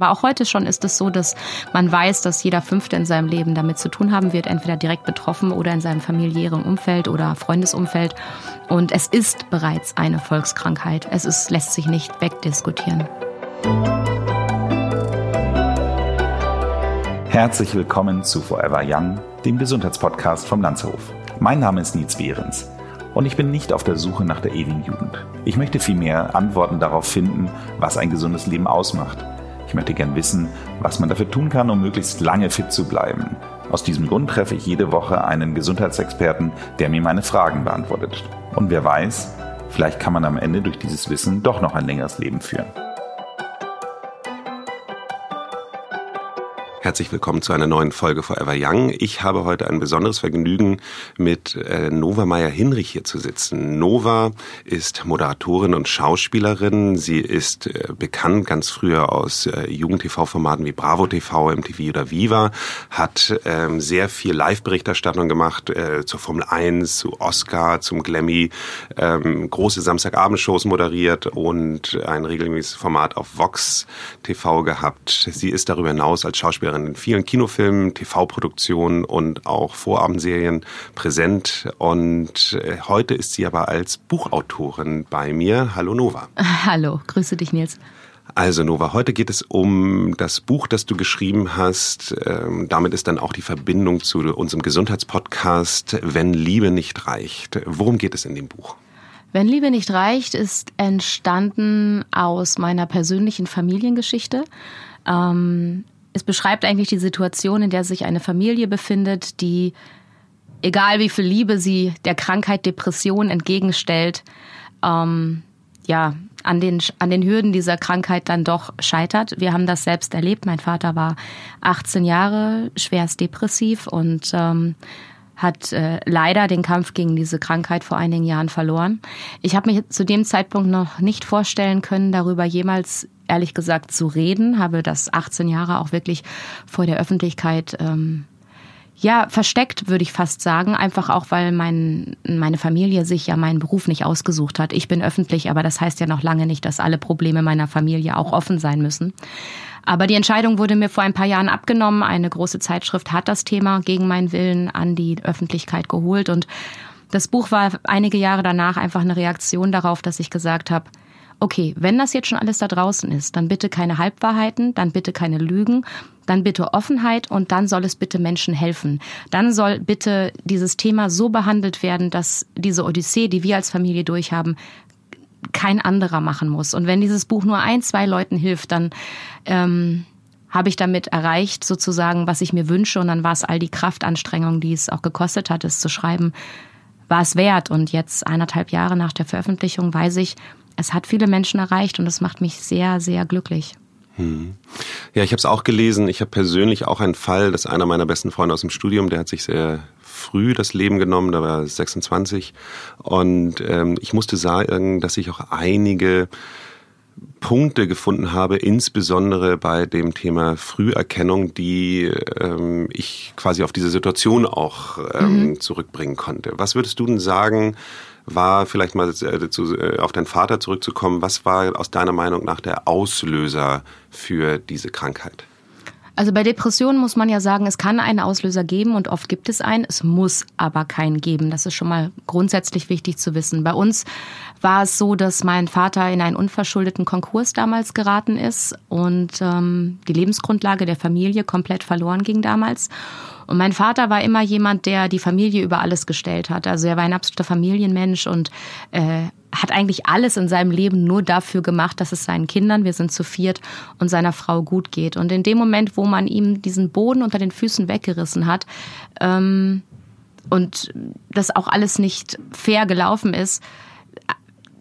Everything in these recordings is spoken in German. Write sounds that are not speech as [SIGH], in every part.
Aber auch heute schon ist es so, dass man weiß, dass jeder Fünfte in seinem Leben damit zu tun haben wird, entweder direkt betroffen oder in seinem familiären Umfeld oder Freundesumfeld. Und es ist bereits eine Volkskrankheit. Es ist, lässt sich nicht wegdiskutieren. Herzlich willkommen zu Forever Young, dem Gesundheitspodcast vom Lanzerhof. Mein Name ist Nils Behrens und ich bin nicht auf der Suche nach der ewigen Jugend. Ich möchte vielmehr Antworten darauf finden, was ein gesundes Leben ausmacht ich möchte gern wissen, was man dafür tun kann, um möglichst lange fit zu bleiben. Aus diesem Grund treffe ich jede Woche einen Gesundheitsexperten, der mir meine Fragen beantwortet. Und wer weiß, vielleicht kann man am Ende durch dieses Wissen doch noch ein längeres Leben führen. Herzlich willkommen zu einer neuen Folge Forever Young. Ich habe heute ein besonderes Vergnügen, mit äh, Nova Meyer-Hinrich hier zu sitzen. Nova ist Moderatorin und Schauspielerin. Sie ist äh, bekannt ganz früher aus äh, Jugend-TV-Formaten wie Bravo TV, MTV oder Viva, hat ähm, sehr viel Live-Berichterstattung gemacht zur Formel 1, zu Oscar, zum Glammy, ähm, große Samstagabendshows moderiert und ein regelmäßiges Format auf Vox TV gehabt. Sie ist darüber hinaus als Schauspielerin Schauspielerin in vielen Kinofilmen, TV-Produktionen und auch Vorabendserien präsent. Und äh, heute ist sie aber als Buchautorin bei mir. Hallo Nova. [LAUGHS] Hallo, grüße dich Nils. Also Nova, heute geht es um das Buch, das du geschrieben hast. Ähm, damit ist dann auch die Verbindung zu unserem Gesundheitspodcast Wenn Liebe nicht reicht. Worum geht es in dem Buch? Wenn Liebe nicht reicht, ist entstanden aus meiner persönlichen Familiengeschichte. Ähm, es beschreibt eigentlich die Situation, in der sich eine Familie befindet, die, egal wie viel Liebe sie der Krankheit Depression entgegenstellt, ähm, ja, an den, an den Hürden dieser Krankheit dann doch scheitert. Wir haben das selbst erlebt. Mein Vater war 18 Jahre schwerst depressiv und ähm, hat äh, leider den Kampf gegen diese Krankheit vor einigen Jahren verloren. Ich habe mich zu dem Zeitpunkt noch nicht vorstellen können, darüber jemals ehrlich gesagt zu reden, habe das 18 Jahre auch wirklich vor der Öffentlichkeit ähm, ja, versteckt, würde ich fast sagen. Einfach auch, weil mein, meine Familie sich ja meinen Beruf nicht ausgesucht hat. Ich bin öffentlich, aber das heißt ja noch lange nicht, dass alle Probleme meiner Familie auch offen sein müssen. Aber die Entscheidung wurde mir vor ein paar Jahren abgenommen. Eine große Zeitschrift hat das Thema gegen meinen Willen an die Öffentlichkeit geholt. Und das Buch war einige Jahre danach einfach eine Reaktion darauf, dass ich gesagt habe, okay, wenn das jetzt schon alles da draußen ist, dann bitte keine Halbwahrheiten, dann bitte keine Lügen, dann bitte Offenheit und dann soll es bitte Menschen helfen. Dann soll bitte dieses Thema so behandelt werden, dass diese Odyssee, die wir als Familie durchhaben, kein anderer machen muss. Und wenn dieses Buch nur ein, zwei Leuten hilft, dann ähm, habe ich damit erreicht, sozusagen, was ich mir wünsche. Und dann war es all die Kraftanstrengung, die es auch gekostet hat, es zu schreiben, war es wert. Und jetzt, eineinhalb Jahre nach der Veröffentlichung, weiß ich, es hat viele Menschen erreicht und es macht mich sehr, sehr glücklich. Hm. Ja, ich habe es auch gelesen. Ich habe persönlich auch einen Fall, dass einer meiner besten Freunde aus dem Studium, der hat sich sehr früh das Leben genommen, da war er 26. Und ähm, ich musste sagen, dass ich auch einige Punkte gefunden habe, insbesondere bei dem Thema Früherkennung, die ähm, ich quasi auf diese Situation auch ähm, mhm. zurückbringen konnte. Was würdest du denn sagen, war vielleicht mal äh, zu, äh, auf deinen Vater zurückzukommen, was war aus deiner Meinung nach der Auslöser für diese Krankheit? Also bei Depressionen muss man ja sagen, es kann einen Auslöser geben und oft gibt es einen. Es muss aber keinen geben. Das ist schon mal grundsätzlich wichtig zu wissen. Bei uns war es so, dass mein Vater in einen unverschuldeten Konkurs damals geraten ist und ähm, die Lebensgrundlage der Familie komplett verloren ging damals. Und mein Vater war immer jemand, der die Familie über alles gestellt hat. Also er war ein absoluter Familienmensch und äh, hat eigentlich alles in seinem Leben nur dafür gemacht, dass es seinen Kindern, wir sind zu viert, und seiner Frau gut geht. Und in dem Moment, wo man ihm diesen Boden unter den Füßen weggerissen hat ähm, und das auch alles nicht fair gelaufen ist,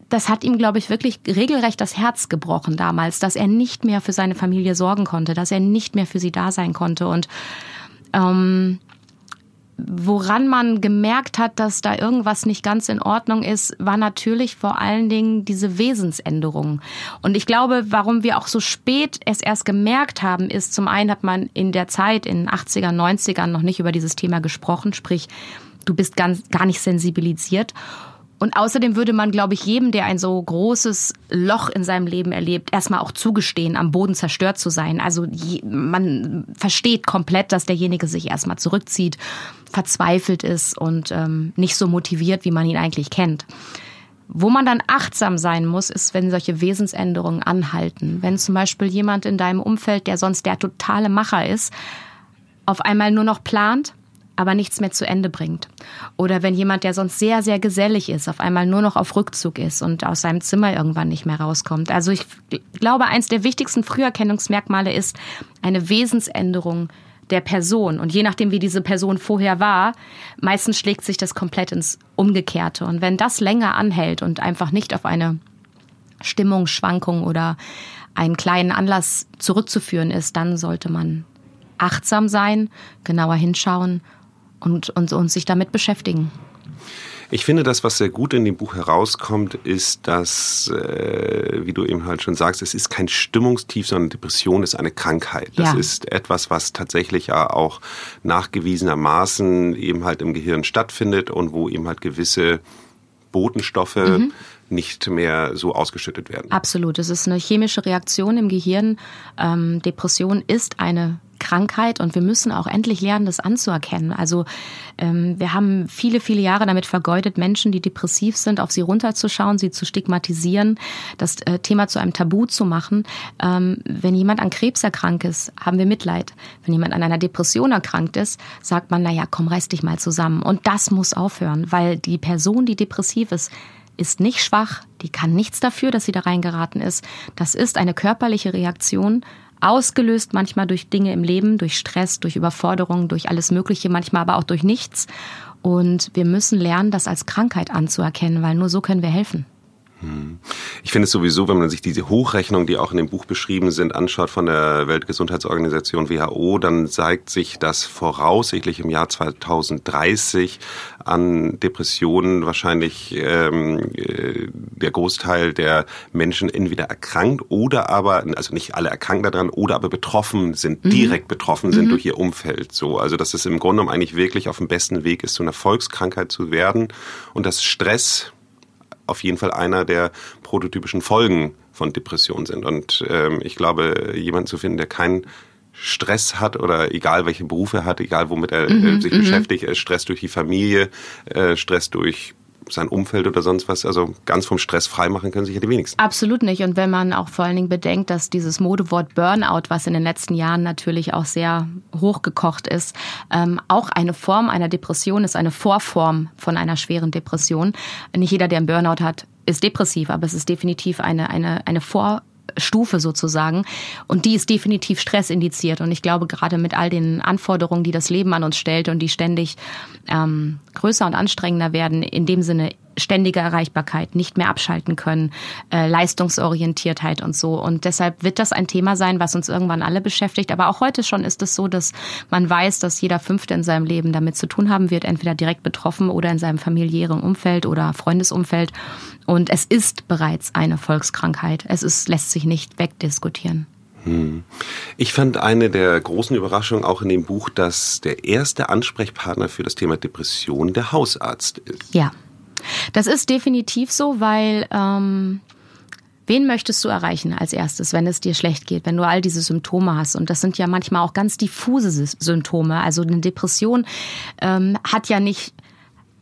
das hat ihm, glaube ich, wirklich regelrecht das Herz gebrochen damals, dass er nicht mehr für seine Familie sorgen konnte, dass er nicht mehr für sie da sein konnte. Und ähm, woran man gemerkt hat, dass da irgendwas nicht ganz in Ordnung ist, war natürlich vor allen Dingen diese Wesensänderung. Und ich glaube, warum wir auch so spät es erst gemerkt haben, ist zum einen hat man in der Zeit, in den 80er, 90ern noch nicht über dieses Thema gesprochen, sprich, du bist ganz, gar nicht sensibilisiert. Und außerdem würde man, glaube ich, jedem, der ein so großes Loch in seinem Leben erlebt, erstmal auch zugestehen, am Boden zerstört zu sein. Also man versteht komplett, dass derjenige sich erstmal zurückzieht, verzweifelt ist und ähm, nicht so motiviert, wie man ihn eigentlich kennt. Wo man dann achtsam sein muss, ist, wenn solche Wesensänderungen anhalten. Wenn zum Beispiel jemand in deinem Umfeld, der sonst der totale Macher ist, auf einmal nur noch plant aber nichts mehr zu Ende bringt. Oder wenn jemand, der sonst sehr, sehr gesellig ist, auf einmal nur noch auf Rückzug ist und aus seinem Zimmer irgendwann nicht mehr rauskommt. Also ich glaube, eins der wichtigsten Früherkennungsmerkmale ist eine Wesensänderung der Person. Und je nachdem, wie diese Person vorher war, meistens schlägt sich das komplett ins Umgekehrte. Und wenn das länger anhält und einfach nicht auf eine Stimmungsschwankung oder einen kleinen Anlass zurückzuführen ist, dann sollte man achtsam sein, genauer hinschauen und, und, und sich damit beschäftigen. Ich finde, das, was sehr gut in dem Buch herauskommt, ist, dass, äh, wie du eben halt schon sagst, es ist kein Stimmungstief, sondern Depression ist eine Krankheit. Das ja. ist etwas, was tatsächlich ja auch nachgewiesenermaßen eben halt im Gehirn stattfindet und wo eben halt gewisse Botenstoffe mhm nicht mehr so ausgeschüttet werden. Absolut. Es ist eine chemische Reaktion im Gehirn. Ähm, Depression ist eine Krankheit und wir müssen auch endlich lernen, das anzuerkennen. Also ähm, wir haben viele, viele Jahre damit vergeudet, Menschen, die depressiv sind, auf sie runterzuschauen, sie zu stigmatisieren, das äh, Thema zu einem Tabu zu machen. Ähm, wenn jemand an Krebs erkrankt ist, haben wir Mitleid. Wenn jemand an einer Depression erkrankt ist, sagt man, na ja, komm, reiß dich mal zusammen. Und das muss aufhören, weil die Person, die depressiv ist, ist nicht schwach, die kann nichts dafür, dass sie da reingeraten ist. Das ist eine körperliche Reaktion, ausgelöst manchmal durch Dinge im Leben, durch Stress, durch Überforderung, durch alles Mögliche, manchmal aber auch durch nichts. Und wir müssen lernen, das als Krankheit anzuerkennen, weil nur so können wir helfen. Hm. Ich finde es sowieso, wenn man sich diese Hochrechnungen, die auch in dem Buch beschrieben sind, anschaut von der Weltgesundheitsorganisation WHO, dann zeigt sich, dass voraussichtlich im Jahr 2030 an Depressionen wahrscheinlich ähm, äh, der Großteil der Menschen entweder erkrankt oder aber, also nicht alle erkrankt daran, oder aber betroffen sind, mhm. direkt betroffen sind mhm. durch ihr Umfeld. So, also dass es im Grunde genommen eigentlich wirklich auf dem besten Weg ist, zu einer Volkskrankheit zu werden und dass Stress auf jeden Fall einer der prototypischen Folgen von Depressionen sind. Und ähm, ich glaube, jemanden zu finden, der keinen Stress hat oder egal welche Berufe er hat, egal womit er mhm, äh, sich mhm. beschäftigt, äh, Stress durch die Familie, äh, Stress durch sein Umfeld oder sonst was, also ganz vom Stress freimachen können sich ja die wenigsten. Absolut nicht. Und wenn man auch vor allen Dingen bedenkt, dass dieses Modewort Burnout, was in den letzten Jahren natürlich auch sehr hochgekocht ist, ähm, auch eine Form einer Depression ist, eine Vorform von einer schweren Depression. Nicht jeder, der einen Burnout hat, ist depressiv, aber es ist definitiv eine, eine, eine Vor Stufe sozusagen. Und die ist definitiv stressindiziert. Und ich glaube, gerade mit all den Anforderungen, die das Leben an uns stellt und die ständig ähm, größer und anstrengender werden, in dem Sinne ständige Erreichbarkeit, nicht mehr abschalten können, äh, Leistungsorientiertheit und so. Und deshalb wird das ein Thema sein, was uns irgendwann alle beschäftigt. Aber auch heute schon ist es so, dass man weiß, dass jeder Fünfte in seinem Leben damit zu tun haben wird, entweder direkt betroffen oder in seinem familiären Umfeld oder Freundesumfeld. Und es ist bereits eine Volkskrankheit. Es ist, lässt sich nicht wegdiskutieren. Hm. Ich fand eine der großen Überraschungen auch in dem Buch, dass der erste Ansprechpartner für das Thema Depression der Hausarzt ist. Ja. Das ist definitiv so, weil ähm, wen möchtest du erreichen als erstes, wenn es dir schlecht geht, wenn du all diese Symptome hast? Und das sind ja manchmal auch ganz diffuse Symptome. Also eine Depression ähm, hat ja nicht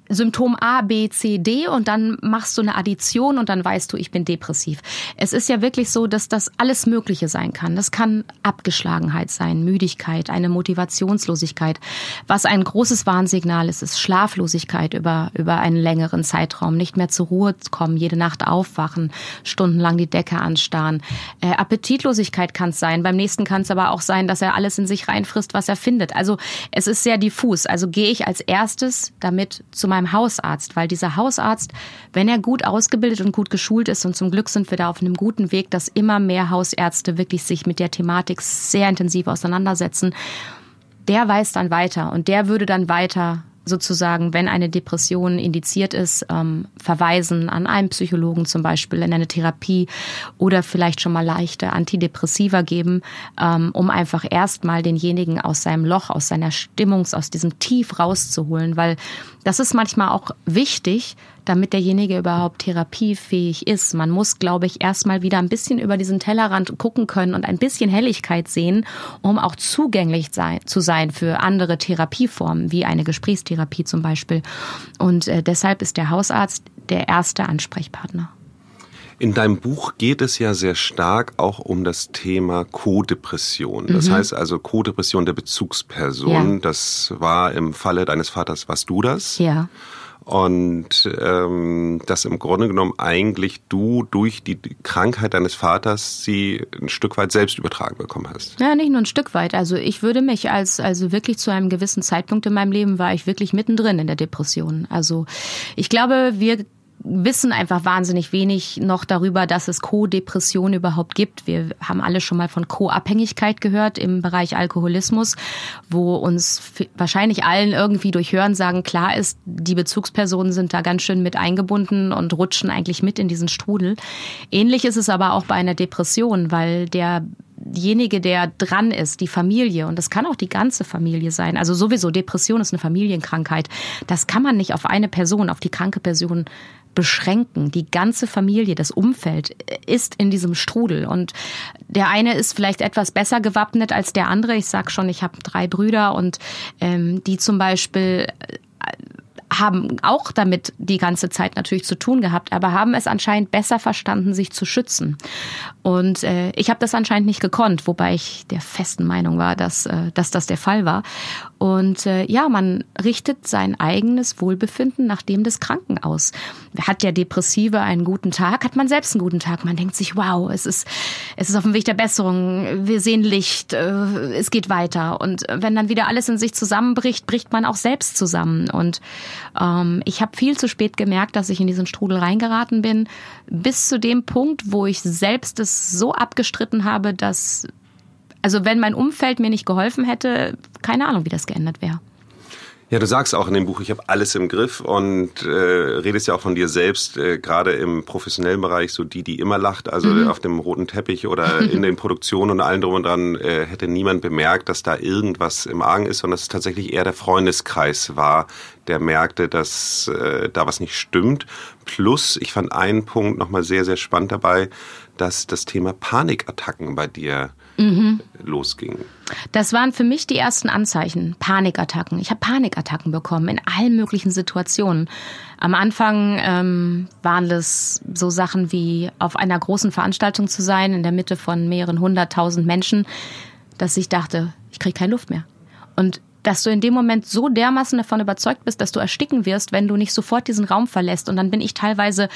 Symptom A, B, C, D und dann machst du eine Addition und dann weißt du, ich bin depressiv. Es ist ja wirklich so, dass das alles Mögliche sein kann. Das kann Abgeschlagenheit sein, Müdigkeit, eine Motivationslosigkeit. Was ein großes Warnsignal ist, ist Schlaflosigkeit über, über einen längeren Zeitraum. Nicht mehr zur Ruhe kommen, jede Nacht aufwachen, stundenlang die Decke anstarren. Äh, Appetitlosigkeit kann es sein. Beim nächsten kann es aber auch sein, dass er alles in sich reinfrisst, was er findet. Also es ist sehr diffus. Also gehe ich als erstes damit zu meinem meinem Hausarzt, weil dieser Hausarzt, wenn er gut ausgebildet und gut geschult ist, und zum Glück sind wir da auf einem guten Weg, dass immer mehr Hausärzte wirklich sich mit der Thematik sehr intensiv auseinandersetzen, der weiß dann weiter und der würde dann weiter sozusagen, wenn eine Depression indiziert ist, ähm, verweisen an einen Psychologen zum Beispiel in eine Therapie oder vielleicht schon mal leichte Antidepressiva geben, ähm, um einfach erstmal denjenigen aus seinem Loch, aus seiner Stimmung, aus diesem Tief rauszuholen, weil das ist manchmal auch wichtig, damit derjenige überhaupt therapiefähig ist. Man muss, glaube ich, erstmal wieder ein bisschen über diesen Tellerrand gucken können und ein bisschen Helligkeit sehen, um auch zugänglich sein, zu sein für andere Therapieformen, wie eine Gesprächstherapie zum Beispiel. Und äh, deshalb ist der Hausarzt der erste Ansprechpartner. In deinem Buch geht es ja sehr stark auch um das Thema Co-Depression. Das mhm. heißt also Co-Depression der Bezugsperson. Ja. Das war im Falle deines Vaters, warst du das? Ja. Und ähm, dass im Grunde genommen eigentlich du durch die Krankheit deines Vaters sie ein Stück weit selbst übertragen bekommen hast. Ja, nicht nur ein Stück weit. Also ich würde mich als, also wirklich zu einem gewissen Zeitpunkt in meinem Leben war ich wirklich mittendrin in der Depression. Also ich glaube, wir wissen einfach wahnsinnig wenig noch darüber, dass es Co-Depression überhaupt gibt. Wir haben alle schon mal von Co-Abhängigkeit gehört im Bereich Alkoholismus, wo uns wahrscheinlich allen irgendwie durch Hörensagen klar ist, die Bezugspersonen sind da ganz schön mit eingebunden und rutschen eigentlich mit in diesen Strudel. Ähnlich ist es aber auch bei einer Depression, weil der derjenige, der dran ist, die Familie, und das kann auch die ganze Familie sein. Also sowieso, Depression ist eine Familienkrankheit. Das kann man nicht auf eine Person, auf die kranke Person beschränken. Die ganze Familie, das Umfeld ist in diesem Strudel. Und der eine ist vielleicht etwas besser gewappnet als der andere. Ich sag schon, ich habe drei Brüder und ähm, die zum Beispiel haben auch damit die ganze Zeit natürlich zu tun gehabt, aber haben es anscheinend besser verstanden, sich zu schützen. Und äh, ich habe das anscheinend nicht gekonnt, wobei ich der festen Meinung war, dass, äh, dass das der Fall war. Und äh, ja, man richtet sein eigenes Wohlbefinden nach dem des Kranken aus. Hat der Depressive einen guten Tag, hat man selbst einen guten Tag. Man denkt sich, wow, es ist, es ist auf dem Weg der Besserung, wir sehen Licht, äh, es geht weiter. Und wenn dann wieder alles in sich zusammenbricht, bricht man auch selbst zusammen. Und ähm, ich habe viel zu spät gemerkt, dass ich in diesen Strudel reingeraten bin, bis zu dem Punkt, wo ich selbst es so abgestritten habe, dass, also wenn mein Umfeld mir nicht geholfen hätte, keine Ahnung, wie das geändert wäre. Ja, du sagst auch in dem Buch, ich habe alles im Griff und äh, redest ja auch von dir selbst, äh, gerade im professionellen Bereich, so die, die immer lacht, also mhm. auf dem roten Teppich oder [LAUGHS] in den Produktionen und allen drum und dran, äh, hätte niemand bemerkt, dass da irgendwas im Argen ist, sondern dass es tatsächlich eher der Freundeskreis war, der merkte, dass äh, da was nicht stimmt. Plus, ich fand einen Punkt nochmal sehr, sehr spannend dabei, dass das Thema Panikattacken bei dir mhm. losging. Das waren für mich die ersten Anzeichen, Panikattacken. Ich habe Panikattacken bekommen in allen möglichen Situationen. Am Anfang ähm, waren das so Sachen wie auf einer großen Veranstaltung zu sein, in der Mitte von mehreren hunderttausend Menschen, dass ich dachte, ich kriege keine Luft mehr. Und dass du in dem Moment so dermaßen davon überzeugt bist, dass du ersticken wirst, wenn du nicht sofort diesen Raum verlässt. Und dann bin ich teilweise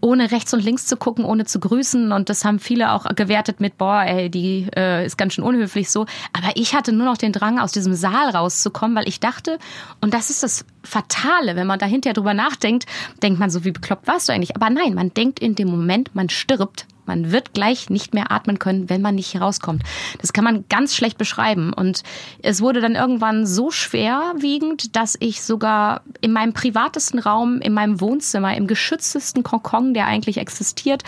ohne rechts und links zu gucken, ohne zu grüßen. Und das haben viele auch gewertet mit, boah, ey, die äh, ist ganz schön unhöflich so. Aber ich hatte nur noch den Drang, aus diesem Saal rauszukommen, weil ich dachte, und das ist das Fatale, wenn man da hinterher drüber nachdenkt, denkt man so, wie bekloppt warst du eigentlich? Aber nein, man denkt in dem Moment, man stirbt, man wird gleich nicht mehr atmen können, wenn man nicht herauskommt. Das kann man ganz schlecht beschreiben. Und es wurde dann irgendwann so schwerwiegend, dass ich sogar in meinem privatesten Raum, in meinem Wohnzimmer, im geschütztesten Kokon, der eigentlich existiert,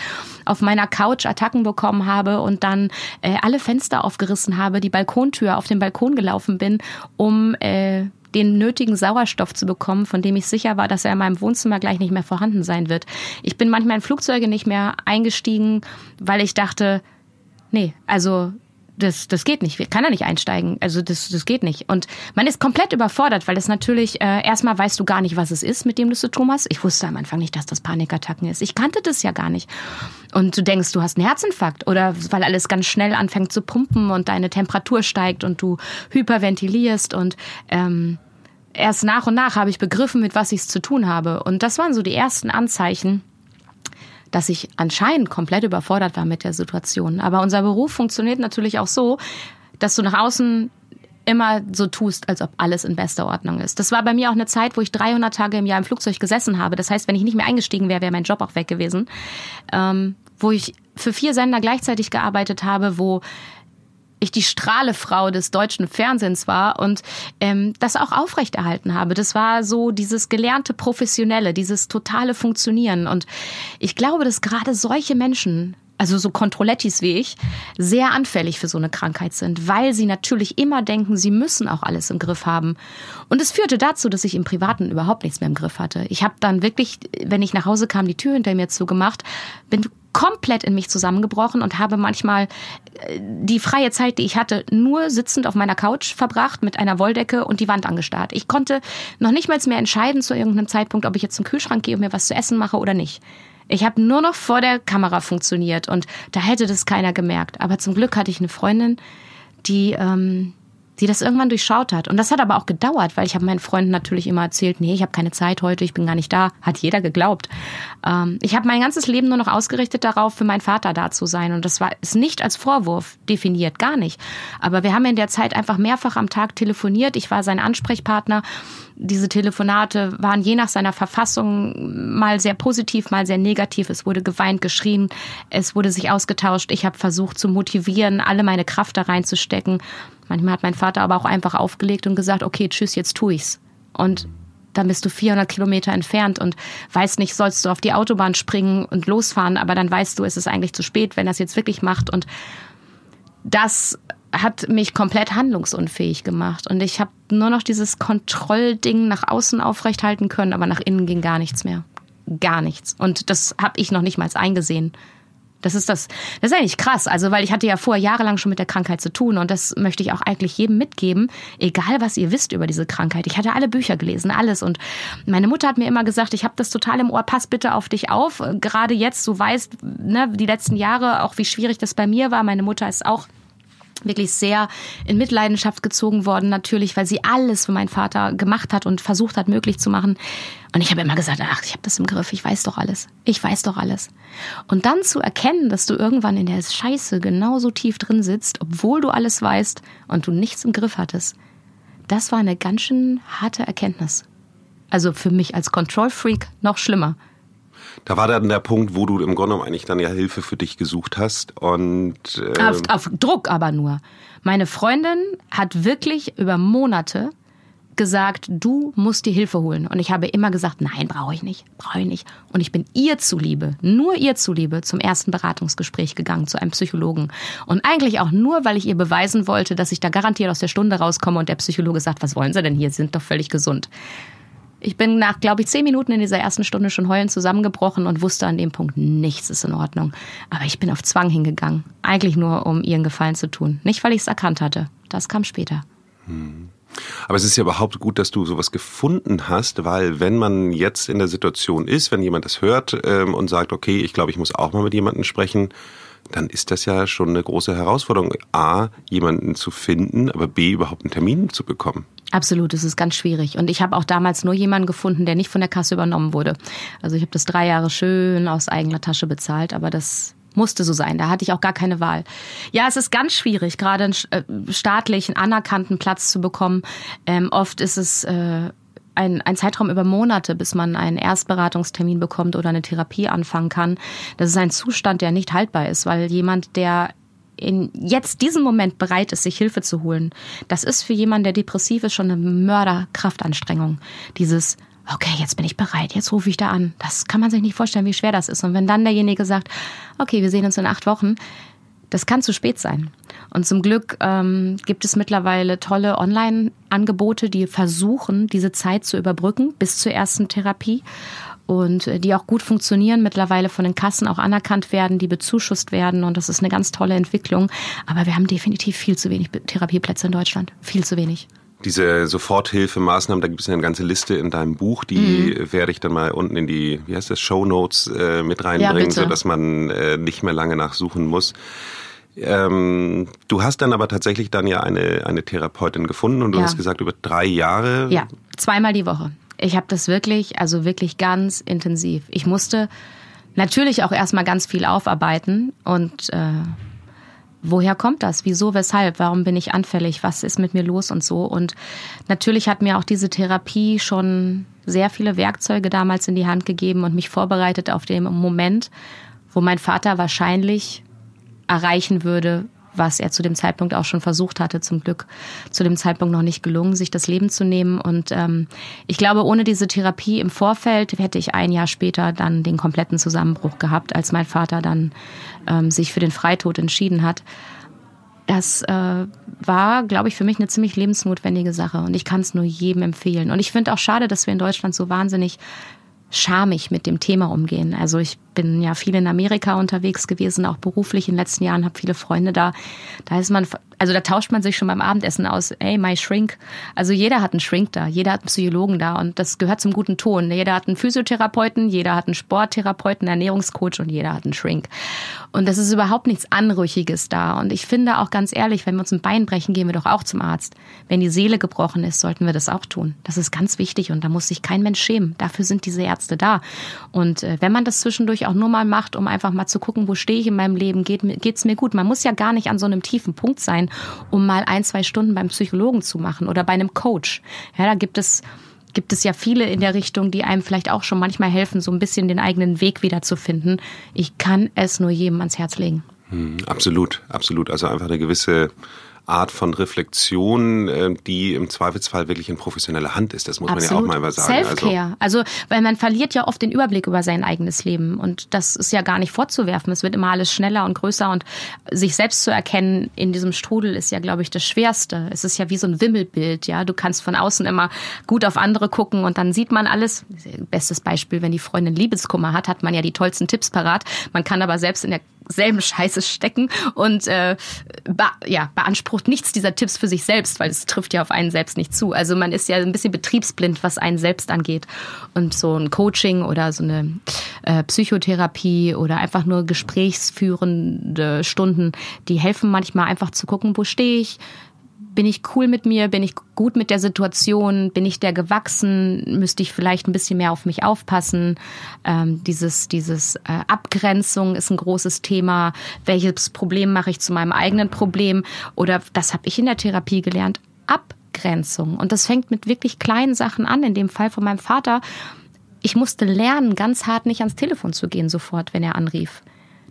auf meiner Couch Attacken bekommen habe und dann äh, alle Fenster aufgerissen habe, die Balkontür auf den Balkon gelaufen bin, um äh, den nötigen Sauerstoff zu bekommen, von dem ich sicher war, dass er in meinem Wohnzimmer gleich nicht mehr vorhanden sein wird. Ich bin manchmal in Flugzeuge nicht mehr eingestiegen, weil ich dachte, nee, also das, das geht nicht. Kann er nicht einsteigen. Also das, das geht nicht. Und man ist komplett überfordert, weil es natürlich, äh, erstmal weißt du gar nicht, was es ist, mit dem du zu tun hast. Ich wusste am Anfang nicht, dass das Panikattacken ist. Ich kannte das ja gar nicht. Und du denkst, du hast einen Herzinfarkt oder weil alles ganz schnell anfängt zu pumpen und deine Temperatur steigt und du hyperventilierst und ähm, erst nach und nach habe ich begriffen, mit was ich es zu tun habe. Und das waren so die ersten Anzeichen, dass ich anscheinend komplett überfordert war mit der Situation. Aber unser Beruf funktioniert natürlich auch so, dass du nach außen immer so tust, als ob alles in bester Ordnung ist. Das war bei mir auch eine Zeit, wo ich 300 Tage im Jahr im Flugzeug gesessen habe. Das heißt, wenn ich nicht mehr eingestiegen wäre, wäre mein Job auch weg gewesen. Ähm, wo ich für vier Sender gleichzeitig gearbeitet habe, wo ich die Strahlefrau des deutschen Fernsehens war und ähm, das auch aufrechterhalten habe. Das war so dieses gelernte Professionelle, dieses totale Funktionieren. Und ich glaube, dass gerade solche Menschen also so Kontrollettis wie ich, sehr anfällig für so eine Krankheit sind, weil sie natürlich immer denken, sie müssen auch alles im Griff haben. Und es führte dazu, dass ich im Privaten überhaupt nichts mehr im Griff hatte. Ich habe dann wirklich, wenn ich nach Hause kam, die Tür hinter mir zugemacht, bin komplett in mich zusammengebrochen und habe manchmal äh, die freie Zeit, die ich hatte, nur sitzend auf meiner Couch verbracht mit einer Wolldecke und die Wand angestarrt. Ich konnte noch nicht mal mehr entscheiden zu irgendeinem Zeitpunkt, ob ich jetzt zum Kühlschrank gehe und mir was zu essen mache oder nicht. Ich habe nur noch vor der Kamera funktioniert und da hätte das keiner gemerkt. Aber zum Glück hatte ich eine Freundin, die ähm, die das irgendwann durchschaut hat. Und das hat aber auch gedauert, weil ich habe meinen Freunden natürlich immer erzählt, nee, ich habe keine Zeit heute, ich bin gar nicht da. Hat jeder geglaubt. Ähm, ich habe mein ganzes Leben nur noch ausgerichtet darauf, für meinen Vater da zu sein. Und das war ist nicht als Vorwurf definiert, gar nicht. Aber wir haben in der Zeit einfach mehrfach am Tag telefoniert. Ich war sein Ansprechpartner. Diese Telefonate waren je nach seiner Verfassung mal sehr positiv, mal sehr negativ. Es wurde geweint, geschrien, es wurde sich ausgetauscht. Ich habe versucht zu motivieren, alle meine Kraft da reinzustecken. Manchmal hat mein Vater aber auch einfach aufgelegt und gesagt, okay, tschüss, jetzt tu ich's. Und dann bist du 400 Kilometer entfernt und weißt nicht, sollst du auf die Autobahn springen und losfahren, aber dann weißt du, es ist eigentlich zu spät, wenn er es jetzt wirklich macht. Und das hat mich komplett handlungsunfähig gemacht. Und ich habe nur noch dieses Kontrollding nach außen aufrechthalten können, aber nach innen ging gar nichts mehr. Gar nichts. Und das habe ich noch nicht mal eingesehen. Das ist das, das ist eigentlich krass. Also, weil ich hatte ja vorher jahrelang schon mit der Krankheit zu tun und das möchte ich auch eigentlich jedem mitgeben, egal was ihr wisst über diese Krankheit. Ich hatte alle Bücher gelesen, alles und meine Mutter hat mir immer gesagt, ich habe das total im Ohr, pass bitte auf dich auf. Gerade jetzt, du weißt, ne, die letzten Jahre, auch wie schwierig das bei mir war. Meine Mutter ist auch wirklich sehr in Mitleidenschaft gezogen worden, natürlich, weil sie alles für meinen Vater gemacht hat und versucht hat, möglich zu machen. Und ich habe immer gesagt, ach, ich habe das im Griff, ich weiß doch alles. Ich weiß doch alles. Und dann zu erkennen, dass du irgendwann in der Scheiße genauso tief drin sitzt, obwohl du alles weißt und du nichts im Griff hattest, das war eine ganz schön harte Erkenntnis. Also für mich als Control Freak noch schlimmer. Da war dann der Punkt, wo du im Grunde eigentlich dann ja Hilfe für dich gesucht hast und äh auf, auf Druck aber nur. Meine Freundin hat wirklich über Monate gesagt, du musst dir Hilfe holen. Und ich habe immer gesagt, nein, brauche ich nicht, brauche ich nicht. Und ich bin ihr zuliebe, nur ihr zuliebe, zum ersten Beratungsgespräch gegangen, zu einem Psychologen. Und eigentlich auch nur, weil ich ihr beweisen wollte, dass ich da garantiert aus der Stunde rauskomme und der Psychologe sagt, was wollen Sie denn hier, Sie sind doch völlig gesund. Ich bin nach, glaube ich, zehn Minuten in dieser ersten Stunde schon heulend zusammengebrochen und wusste an dem Punkt, nichts ist in Ordnung. Aber ich bin auf Zwang hingegangen. Eigentlich nur, um ihren Gefallen zu tun. Nicht, weil ich es erkannt hatte. Das kam später. Hm. Aber es ist ja überhaupt gut, dass du sowas gefunden hast, weil wenn man jetzt in der Situation ist, wenn jemand das hört ähm, und sagt, okay, ich glaube, ich muss auch mal mit jemandem sprechen, dann ist das ja schon eine große Herausforderung, a, jemanden zu finden, aber b, überhaupt einen Termin zu bekommen. Absolut, es ist ganz schwierig. Und ich habe auch damals nur jemanden gefunden, der nicht von der Kasse übernommen wurde. Also ich habe das drei Jahre schön aus eigener Tasche bezahlt, aber das musste so sein. Da hatte ich auch gar keine Wahl. Ja, es ist ganz schwierig, gerade einen äh, staatlichen, anerkannten Platz zu bekommen. Ähm, oft ist es äh, ein, ein Zeitraum über Monate, bis man einen Erstberatungstermin bekommt oder eine Therapie anfangen kann. Das ist ein Zustand, der nicht haltbar ist, weil jemand, der in jetzt diesem Moment bereit ist, sich Hilfe zu holen, das ist für jemanden, der depressiv ist, schon eine Mörderkraftanstrengung. Dieses, okay, jetzt bin ich bereit, jetzt rufe ich da an. Das kann man sich nicht vorstellen, wie schwer das ist. Und wenn dann derjenige sagt, okay, wir sehen uns in acht Wochen, das kann zu spät sein. Und zum Glück ähm, gibt es mittlerweile tolle Online-Angebote, die versuchen, diese Zeit zu überbrücken bis zur ersten Therapie und äh, die auch gut funktionieren, mittlerweile von den Kassen auch anerkannt werden, die bezuschusst werden und das ist eine ganz tolle Entwicklung. Aber wir haben definitiv viel zu wenig Therapieplätze in Deutschland. Viel zu wenig diese Soforthilfemaßnahmen, da gibt es eine ganze Liste in deinem Buch, die mhm. werde ich dann mal unten in die, wie heißt das, Show Notes äh, mit reinbringen, ja, so dass man äh, nicht mehr lange nachsuchen muss. Ähm, du hast dann aber tatsächlich dann ja eine, eine Therapeutin gefunden und du ja. hast gesagt, über drei Jahre. Ja, zweimal die Woche. Ich habe das wirklich, also wirklich ganz intensiv. Ich musste natürlich auch erstmal ganz viel aufarbeiten und äh, woher kommt das? Wieso, weshalb? Warum bin ich anfällig? Was ist mit mir los und so? Und natürlich hat mir auch diese Therapie schon sehr viele Werkzeuge damals in die Hand gegeben und mich vorbereitet auf den Moment, wo mein Vater wahrscheinlich erreichen würde, was er zu dem Zeitpunkt auch schon versucht hatte, zum Glück zu dem Zeitpunkt noch nicht gelungen, sich das Leben zu nehmen. Und ähm, ich glaube, ohne diese Therapie im Vorfeld hätte ich ein Jahr später dann den kompletten Zusammenbruch gehabt, als mein Vater dann ähm, sich für den Freitod entschieden hat. Das äh, war, glaube ich, für mich eine ziemlich lebensnotwendige Sache und ich kann es nur jedem empfehlen. Und ich finde auch schade, dass wir in Deutschland so wahnsinnig schamig mit dem Thema umgehen. Also ich bin ja viel in Amerika unterwegs gewesen, auch beruflich in den letzten Jahren, habe viele Freunde da. Da ist man, also da tauscht man sich schon beim Abendessen aus, ey, my shrink. Also jeder hat einen Shrink da, jeder hat einen Psychologen da und das gehört zum guten Ton. Jeder hat einen Physiotherapeuten, jeder hat einen Sporttherapeuten, einen Ernährungscoach und jeder hat einen Shrink. Und das ist überhaupt nichts Anrüchiges da. Und ich finde auch ganz ehrlich, wenn wir uns ein Bein brechen, gehen wir doch auch zum Arzt. Wenn die Seele gebrochen ist, sollten wir das auch tun. Das ist ganz wichtig und da muss sich kein Mensch schämen. Dafür sind diese Ärzte da. Und äh, wenn man das zwischendurch zwischendurch auch nur mal macht, um einfach mal zu gucken, wo stehe ich in meinem Leben, geht es mir gut. Man muss ja gar nicht an so einem tiefen Punkt sein, um mal ein, zwei Stunden beim Psychologen zu machen oder bei einem Coach. Ja, da gibt es gibt es ja viele in der Richtung, die einem vielleicht auch schon manchmal helfen, so ein bisschen den eigenen Weg wiederzufinden. Ich kann es nur jedem ans Herz legen. Hm, absolut, absolut. Also einfach eine gewisse Art von Reflexion, äh, die im Zweifelsfall wirklich in professioneller Hand ist. Das muss Absolut. man ja auch mal sagen. Self-Care. Also, also, weil man verliert ja oft den Überblick über sein eigenes Leben und das ist ja gar nicht vorzuwerfen. Es wird immer alles schneller und größer und sich selbst zu erkennen in diesem Strudel ist ja, glaube ich, das Schwerste. Es ist ja wie so ein Wimmelbild. Ja, du kannst von außen immer gut auf andere gucken und dann sieht man alles. Bestes Beispiel, wenn die Freundin Liebeskummer hat, hat man ja die tollsten Tipps parat. Man kann aber selbst in der selben Scheiße stecken und äh, be ja, beansprucht nichts dieser Tipps für sich selbst, weil es trifft ja auf einen selbst nicht zu. Also man ist ja ein bisschen betriebsblind, was einen selbst angeht. Und so ein Coaching oder so eine äh, Psychotherapie oder einfach nur gesprächsführende Stunden, die helfen manchmal einfach zu gucken, wo stehe ich, bin ich cool mit mir? Bin ich gut mit der Situation? Bin ich der gewachsen? Müsste ich vielleicht ein bisschen mehr auf mich aufpassen? Ähm, dieses dieses äh, Abgrenzung ist ein großes Thema. Welches Problem mache ich zu meinem eigenen Problem? Oder das habe ich in der Therapie gelernt. Abgrenzung. Und das fängt mit wirklich kleinen Sachen an. In dem Fall von meinem Vater. Ich musste lernen, ganz hart nicht ans Telefon zu gehen sofort, wenn er anrief.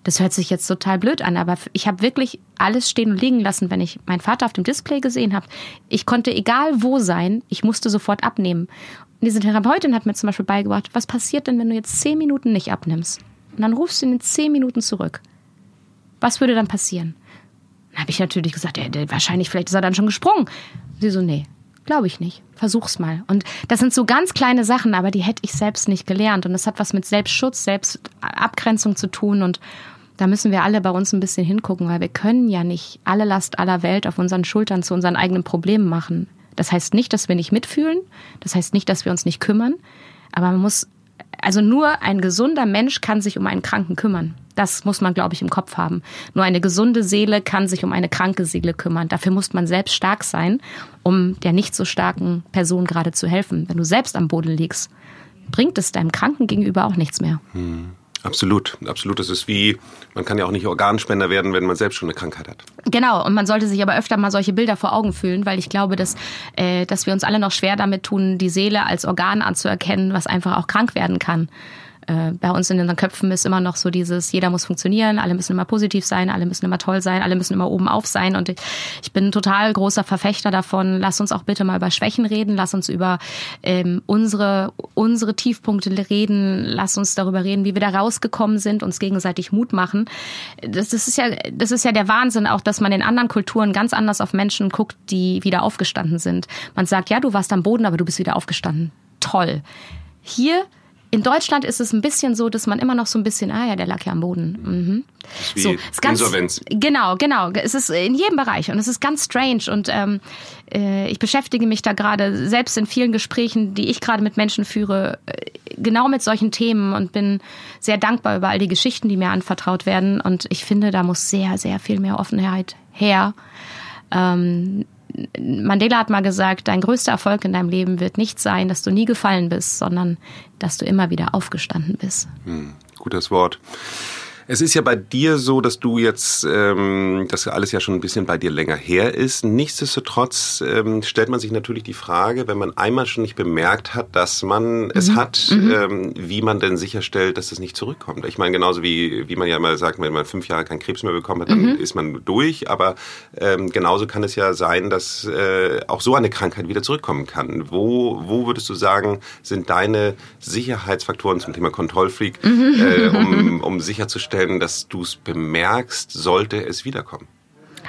Das hört sich jetzt total blöd an, aber ich habe wirklich alles stehen und liegen lassen, wenn ich meinen Vater auf dem Display gesehen habe. Ich konnte egal wo sein, ich musste sofort abnehmen. Und diese Therapeutin hat mir zum Beispiel beigebracht, was passiert denn, wenn du jetzt zehn Minuten nicht abnimmst? Und dann rufst du ihn in zehn Minuten zurück. Was würde dann passieren? Dann habe ich natürlich gesagt, ja, wahrscheinlich, vielleicht ist er dann schon gesprungen. Sie so, nee, Glaube ich nicht. Versuch's mal. Und das sind so ganz kleine Sachen, aber die hätte ich selbst nicht gelernt. Und das hat was mit Selbstschutz, Selbstabgrenzung zu tun. Und da müssen wir alle bei uns ein bisschen hingucken, weil wir können ja nicht alle Last aller Welt auf unseren Schultern zu unseren eigenen Problemen machen. Das heißt nicht, dass wir nicht mitfühlen. Das heißt nicht, dass wir uns nicht kümmern. Aber man muss, also nur ein gesunder Mensch kann sich um einen Kranken kümmern. Das muss man, glaube ich, im Kopf haben. Nur eine gesunde Seele kann sich um eine kranke Seele kümmern. Dafür muss man selbst stark sein, um der nicht so starken Person gerade zu helfen. Wenn du selbst am Boden liegst, bringt es deinem Kranken gegenüber auch nichts mehr. Hm. Absolut, absolut. Das ist wie, man kann ja auch nicht Organspender werden, wenn man selbst schon eine Krankheit hat. Genau, und man sollte sich aber öfter mal solche Bilder vor Augen fühlen, weil ich glaube, dass, äh, dass wir uns alle noch schwer damit tun, die Seele als Organ anzuerkennen, was einfach auch krank werden kann äh, bei uns in unseren Köpfen ist immer noch so dieses, jeder muss funktionieren, alle müssen immer positiv sein, alle müssen immer toll sein, alle müssen immer oben auf sein. Und ich bin ein total großer Verfechter davon, lass uns auch bitte mal über Schwächen reden, lass uns über ähm, unsere, unsere Tiefpunkte reden, lass uns darüber reden, wie wir da rausgekommen sind, uns gegenseitig Mut machen. Das, das, ist ja, das ist ja der Wahnsinn auch, dass man in anderen Kulturen ganz anders auf Menschen guckt, die wieder aufgestanden sind. Man sagt, ja, du warst am Boden, aber du bist wieder aufgestanden. Toll. Hier in Deutschland ist es ein bisschen so, dass man immer noch so ein bisschen, ah ja, der lag ja am Boden. Mhm. Wie so, ist ganz, Insolvenz. Genau, genau. Es ist in jedem Bereich und es ist ganz strange und ähm, äh, ich beschäftige mich da gerade selbst in vielen Gesprächen, die ich gerade mit Menschen führe, äh, genau mit solchen Themen und bin sehr dankbar über all die Geschichten, die mir anvertraut werden und ich finde, da muss sehr, sehr viel mehr Offenheit her. Ähm, Mandela hat mal gesagt, dein größter Erfolg in deinem Leben wird nicht sein, dass du nie gefallen bist, sondern dass du immer wieder aufgestanden bist. Hm, gutes Wort. Es ist ja bei dir so, dass du jetzt, ähm, dass alles ja schon ein bisschen bei dir länger her ist. Nichtsdestotrotz ähm, stellt man sich natürlich die Frage, wenn man einmal schon nicht bemerkt hat, dass man mhm. es hat, mhm. ähm, wie man denn sicherstellt, dass es nicht zurückkommt. Ich meine, genauso wie, wie man ja mal sagt, wenn man fünf Jahre keinen Krebs mehr bekommen hat, dann mhm. ist man durch. Aber ähm, genauso kann es ja sein, dass äh, auch so eine Krankheit wieder zurückkommen kann. Wo, wo würdest du sagen, sind deine Sicherheitsfaktoren zum Thema Kontrollfreak, mhm. äh, um, [LAUGHS] um sicherzustellen, denn, dass du es bemerkst, sollte es wiederkommen?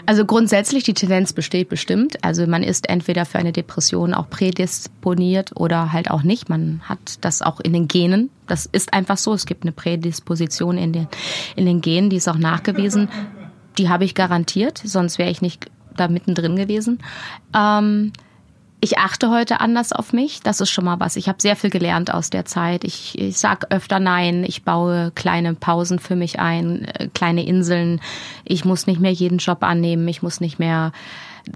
Also grundsätzlich die Tendenz besteht bestimmt. Also man ist entweder für eine Depression auch prädisponiert oder halt auch nicht. Man hat das auch in den Genen. Das ist einfach so. Es gibt eine Prädisposition in den, in den Genen, die ist auch nachgewiesen. Die habe ich garantiert, sonst wäre ich nicht da mittendrin gewesen. Ähm, ich achte heute anders auf mich. Das ist schon mal was. Ich habe sehr viel gelernt aus der Zeit. Ich, ich sag öfter Nein. Ich baue kleine Pausen für mich ein, äh, kleine Inseln. Ich muss nicht mehr jeden Job annehmen. Ich muss nicht mehr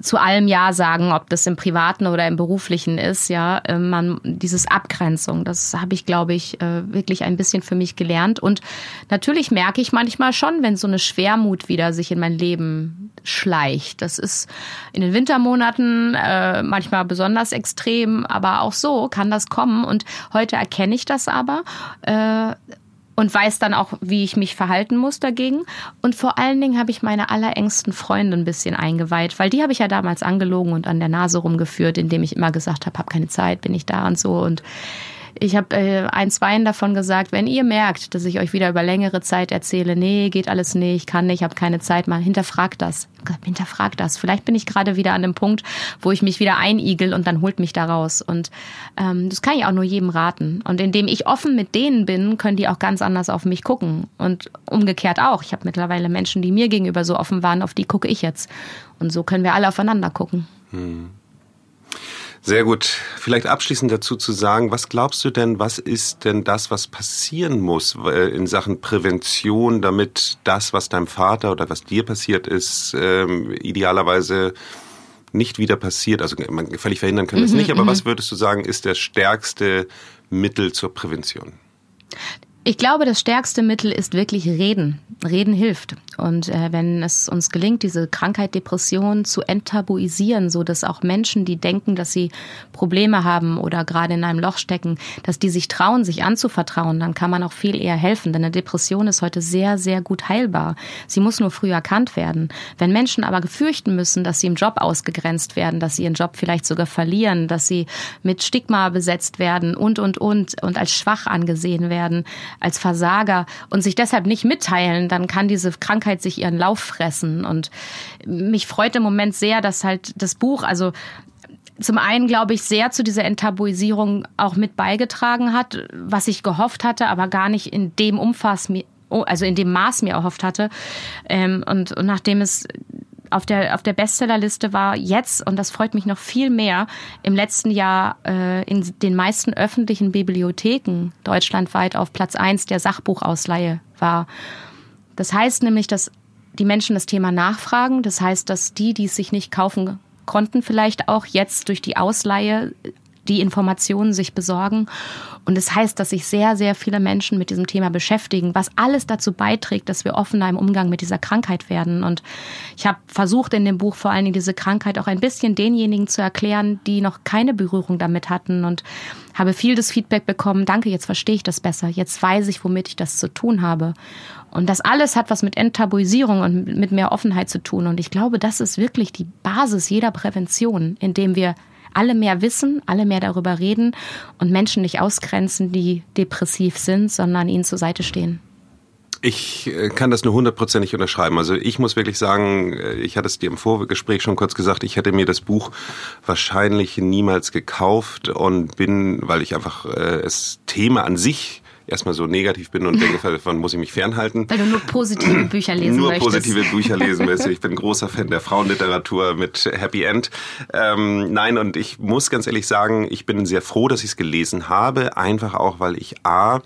zu allem Ja sagen, ob das im Privaten oder im Beruflichen ist, ja, äh, man, dieses Abgrenzung, das habe ich, glaube ich, äh, wirklich ein bisschen für mich gelernt. Und natürlich merke ich manchmal schon, wenn so eine Schwermut wieder sich in mein Leben schleicht. Das ist in den Wintermonaten äh, manchmal besonders extrem, aber auch so kann das kommen. Und heute erkenne ich das aber. Und weiß dann auch, wie ich mich verhalten muss dagegen. Und vor allen Dingen habe ich meine allerengsten Freunde ein bisschen eingeweiht, weil die habe ich ja damals angelogen und an der Nase rumgeführt, indem ich immer gesagt habe, habe keine Zeit, bin ich da und so. Und ich habe äh, ein, zwei davon gesagt, wenn ihr merkt, dass ich euch wieder über längere Zeit erzähle, nee, geht alles nicht, kann nicht, habe keine Zeit, mal hinterfragt das. Hinterfragt das. Vielleicht bin ich gerade wieder an dem Punkt, wo ich mich wieder einigel und dann holt mich da raus. Und ähm, das kann ich auch nur jedem raten. Und indem ich offen mit denen bin, können die auch ganz anders auf mich gucken. Und umgekehrt auch. Ich habe mittlerweile Menschen, die mir gegenüber so offen waren, auf die gucke ich jetzt. Und so können wir alle aufeinander gucken. Hm. Sehr gut. Vielleicht abschließend dazu zu sagen, was glaubst du denn, was ist denn das, was passieren muss äh, in Sachen Prävention, damit das, was deinem Vater oder was dir passiert ist, ähm, idealerweise nicht wieder passiert? Also man, völlig verhindern können wir es mhm, nicht, aber mhm. was würdest du sagen, ist das stärkste Mittel zur Prävention? Ich glaube, das stärkste Mittel ist wirklich Reden. Reden hilft. Und äh, wenn es uns gelingt, diese Krankheit Depression zu enttabuisieren, so dass auch Menschen, die denken, dass sie Probleme haben oder gerade in einem Loch stecken, dass die sich trauen, sich anzuvertrauen, dann kann man auch viel eher helfen. Denn eine Depression ist heute sehr, sehr gut heilbar. Sie muss nur früh erkannt werden. Wenn Menschen aber gefürchten müssen, dass sie im Job ausgegrenzt werden, dass sie ihren Job vielleicht sogar verlieren, dass sie mit Stigma besetzt werden und, und, und und als schwach angesehen werden, als Versager und sich deshalb nicht mitteilen, dann kann diese Krankheit sich ihren Lauf fressen. Und mich freut im Moment sehr, dass halt das Buch, also zum einen, glaube ich, sehr zu dieser Enttabuisierung auch mit beigetragen hat, was ich gehofft hatte, aber gar nicht in dem Umfass, also in dem Maß mir erhofft hatte. Ähm, und, und nachdem es auf der, auf der Bestsellerliste war jetzt, und das freut mich noch viel mehr, im letzten Jahr äh, in den meisten öffentlichen Bibliotheken deutschlandweit auf Platz eins der Sachbuchausleihe war. Das heißt nämlich, dass die Menschen das Thema nachfragen. Das heißt, dass die, die es sich nicht kaufen konnten, vielleicht auch jetzt durch die Ausleihe die Informationen sich besorgen. Und es das heißt, dass sich sehr, sehr viele Menschen mit diesem Thema beschäftigen, was alles dazu beiträgt, dass wir offener im Umgang mit dieser Krankheit werden. Und ich habe versucht, in dem Buch vor allen Dingen diese Krankheit auch ein bisschen denjenigen zu erklären, die noch keine Berührung damit hatten und habe viel das Feedback bekommen, danke, jetzt verstehe ich das besser, jetzt weiß ich, womit ich das zu tun habe. Und das alles hat was mit Enttabuisierung und mit mehr Offenheit zu tun. Und ich glaube, das ist wirklich die Basis jeder Prävention, indem wir alle mehr wissen, alle mehr darüber reden und Menschen nicht ausgrenzen, die depressiv sind, sondern ihnen zur Seite stehen. Ich äh, kann das nur hundertprozentig unterschreiben. Also ich muss wirklich sagen, äh, ich hatte es dir im Vorgespräch schon kurz gesagt, ich hätte mir das Buch wahrscheinlich niemals gekauft und bin, weil ich einfach äh, das Thema an sich erstmal so negativ bin und denke, davon muss ich mich fernhalten. Weil du nur positive [CLEARS THROAT] Bücher lesen nur möchtest. Nur positive Bücher lesen möchte. Ich bin großer Fan der Frauenliteratur mit Happy End. Ähm, nein, und ich muss ganz ehrlich sagen, ich bin sehr froh, dass ich es gelesen habe. Einfach auch, weil ich A,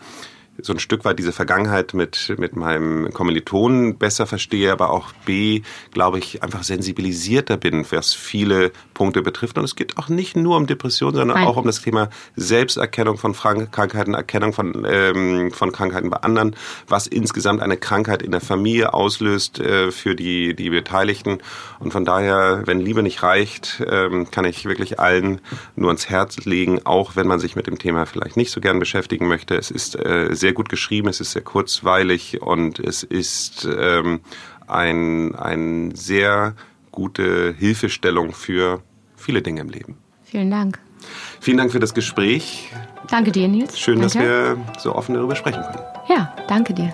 so ein Stück weit diese Vergangenheit mit, mit meinem Kommilitonen besser verstehe, aber auch B, glaube ich, einfach sensibilisierter bin, was viele Punkte betrifft. Und es geht auch nicht nur um Depressionen, sondern Nein. auch um das Thema Selbsterkennung von Krankheiten, Erkennung von, ähm, von Krankheiten bei anderen, was insgesamt eine Krankheit in der Familie auslöst äh, für die, die Beteiligten. Und von daher, wenn Liebe nicht reicht, ähm, kann ich wirklich allen nur ans Herz legen, auch wenn man sich mit dem Thema vielleicht nicht so gern beschäftigen möchte. Es ist äh, sehr gut geschrieben, es ist sehr kurzweilig und es ist ähm, ein, ein sehr gute Hilfestellung für viele Dinge im Leben. Vielen Dank. Vielen Dank für das Gespräch. Danke dir, Nils. Schön, danke. dass wir so offen darüber sprechen können. Ja, danke dir.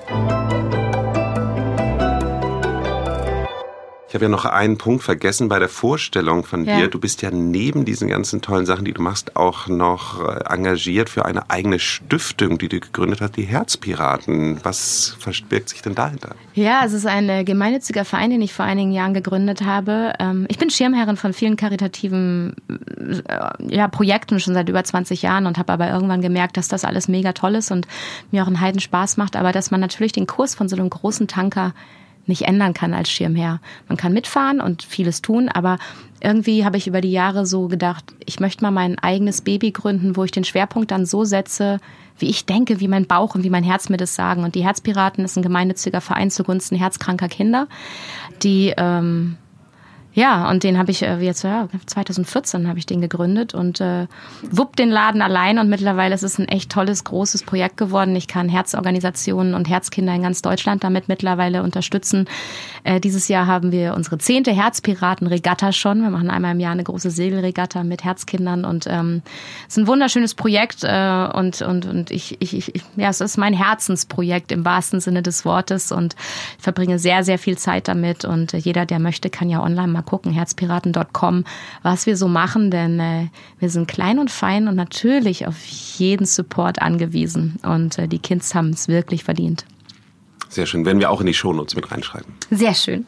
Ich habe ja noch einen Punkt vergessen bei der Vorstellung von dir. Ja. Du bist ja neben diesen ganzen tollen Sachen, die du machst, auch noch äh, engagiert für eine eigene Stiftung, die du gegründet hast, die Herzpiraten. Was verbirgt sich denn dahinter? Ja, es ist ein äh, gemeinnütziger Verein, den ich vor einigen Jahren gegründet habe. Ähm, ich bin Schirmherrin von vielen karitativen äh, ja, Projekten schon seit über 20 Jahren und habe aber irgendwann gemerkt, dass das alles mega toll ist und mir auch einen Heiden Spaß macht, aber dass man natürlich den Kurs von so einem großen Tanker nicht ändern kann als Schirmherr. Man kann mitfahren und vieles tun, aber irgendwie habe ich über die Jahre so gedacht, ich möchte mal mein eigenes Baby gründen, wo ich den Schwerpunkt dann so setze, wie ich denke, wie mein Bauch und wie mein Herz mir das sagen. Und die Herzpiraten ist ein gemeinnütziger Verein zugunsten herzkranker Kinder, die ähm, ja, und den habe ich äh, jetzt, ja, 2014 habe ich den gegründet und äh, wupp den Laden allein und mittlerweile ist es ein echt tolles, großes Projekt geworden. Ich kann Herzorganisationen und Herzkinder in ganz Deutschland damit mittlerweile unterstützen. Äh, dieses Jahr haben wir unsere zehnte Herzpiraten-Regatta schon. Wir machen einmal im Jahr eine große Segelregatta mit Herzkindern und ähm, es ist ein wunderschönes Projekt äh, und, und, und ich, ich, ich, ja, es ist mein Herzensprojekt im wahrsten Sinne des Wortes und ich verbringe sehr, sehr viel Zeit damit und äh, jeder, der möchte, kann ja online mal gucken, herzpiraten.com, was wir so machen, denn äh, wir sind klein und fein und natürlich auf jeden Support angewiesen. Und äh, die Kids haben es wirklich verdient. Sehr schön. Werden wir auch in die Shownotes mit reinschreiben. Sehr schön.